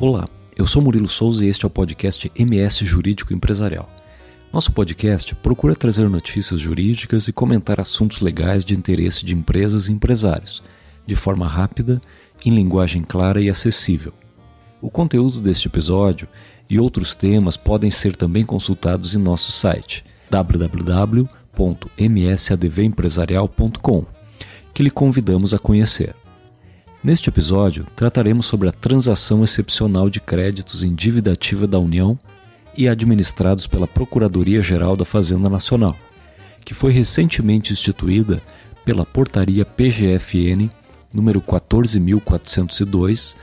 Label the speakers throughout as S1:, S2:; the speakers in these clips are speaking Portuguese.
S1: Olá, eu sou Murilo Souza e este é o podcast MS Jurídico Empresarial. Nosso podcast procura trazer notícias jurídicas e comentar assuntos legais de interesse de empresas e empresários, de forma rápida, em linguagem clara e acessível. O conteúdo deste episódio e outros temas podem ser também consultados em nosso site www.msadvempresarial.com, que lhe convidamos a conhecer. Neste episódio, trataremos sobre a transação excepcional de créditos em dívida ativa da União e administrados pela Procuradoria-Geral da Fazenda Nacional, que foi recentemente instituída pela Portaria PGFN número 14402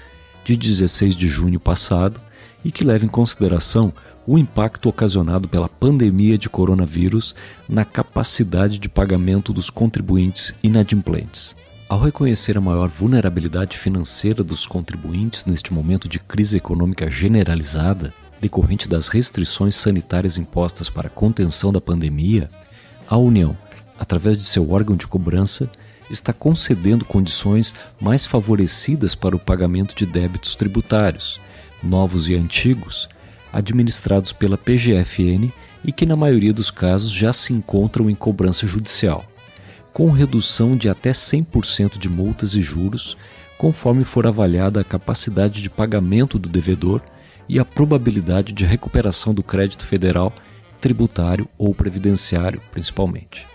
S1: de 16 de junho passado e que leva em consideração o impacto ocasionado pela pandemia de coronavírus na capacidade de pagamento dos contribuintes inadimplentes. Ao reconhecer a maior vulnerabilidade financeira dos contribuintes neste momento de crise econômica generalizada, decorrente das restrições sanitárias impostas para a contenção da pandemia, a União, através de seu órgão de cobrança, está concedendo condições mais favorecidas para o pagamento de débitos tributários, novos e antigos, administrados pela PGFN e que, na maioria dos casos, já se encontram em cobrança judicial com redução de até 100% de multas e juros, conforme for avaliada a capacidade de pagamento do devedor e a probabilidade de recuperação do crédito federal, tributário ou previdenciário, principalmente.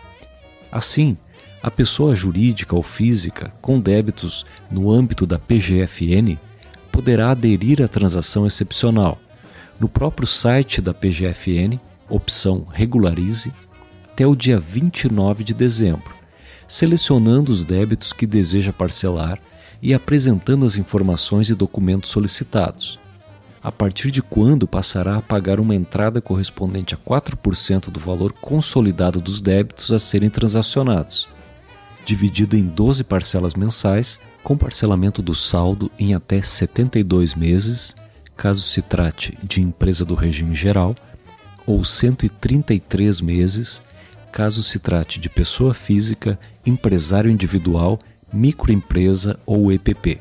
S1: Assim, a pessoa jurídica ou física com débitos no âmbito da PGFN poderá aderir à transação excepcional no próprio site da PGFN, opção Regularize, até o dia 29 de dezembro selecionando os débitos que deseja parcelar e apresentando as informações e documentos solicitados. A partir de quando passará a pagar uma entrada correspondente a 4% do valor consolidado dos débitos a serem transacionados, dividida em 12 parcelas mensais, com parcelamento do saldo em até 72 meses, caso se trate de empresa do regime geral, ou 133 meses, caso se trate de pessoa física, empresário individual, microempresa ou EPP.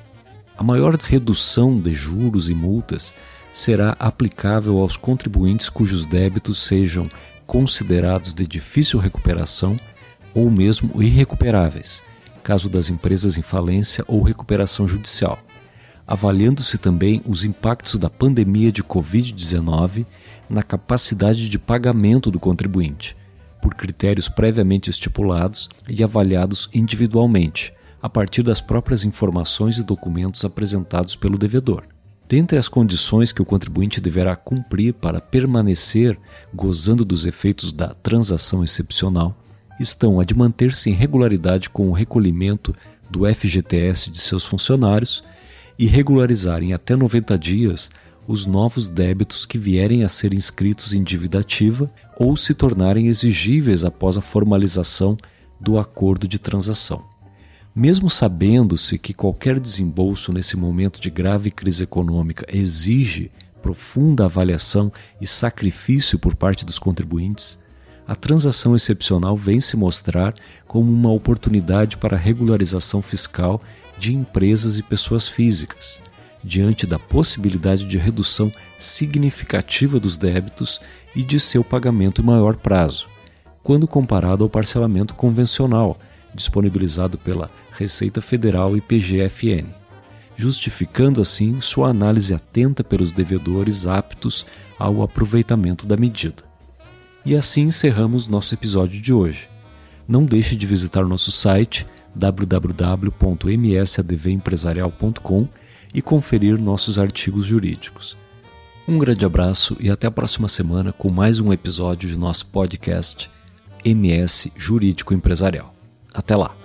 S1: A maior redução de juros e multas será aplicável aos contribuintes cujos débitos sejam considerados de difícil recuperação ou mesmo irrecuperáveis, caso das empresas em falência ou recuperação judicial, avaliando-se também os impactos da pandemia de Covid-19 na capacidade de pagamento do contribuinte, por critérios previamente estipulados e avaliados individualmente, a partir das próprias informações e documentos apresentados pelo devedor. Dentre as condições que o contribuinte deverá cumprir para permanecer gozando dos efeitos da transação excepcional estão a de manter-se em regularidade com o recolhimento do FGTS de seus funcionários e regularizar em até 90 dias os novos débitos que vierem a ser inscritos em dívida ativa ou se tornarem exigíveis após a formalização do acordo de transação. Mesmo sabendo-se que qualquer desembolso nesse momento de grave crise econômica exige profunda avaliação e sacrifício por parte dos contribuintes, a transação excepcional vem se mostrar como uma oportunidade para regularização fiscal de empresas e pessoas físicas diante da possibilidade de redução significativa dos débitos e de seu pagamento em maior prazo, quando comparado ao parcelamento convencional disponibilizado pela Receita Federal e PGFN, justificando assim sua análise atenta pelos devedores aptos ao aproveitamento da medida. E assim encerramos nosso episódio de hoje. Não deixe de visitar nosso site www.msadvempresarial.com e conferir nossos artigos jurídicos. Um grande abraço e até a próxima semana com mais um episódio de nosso podcast MS Jurídico Empresarial. Até lá!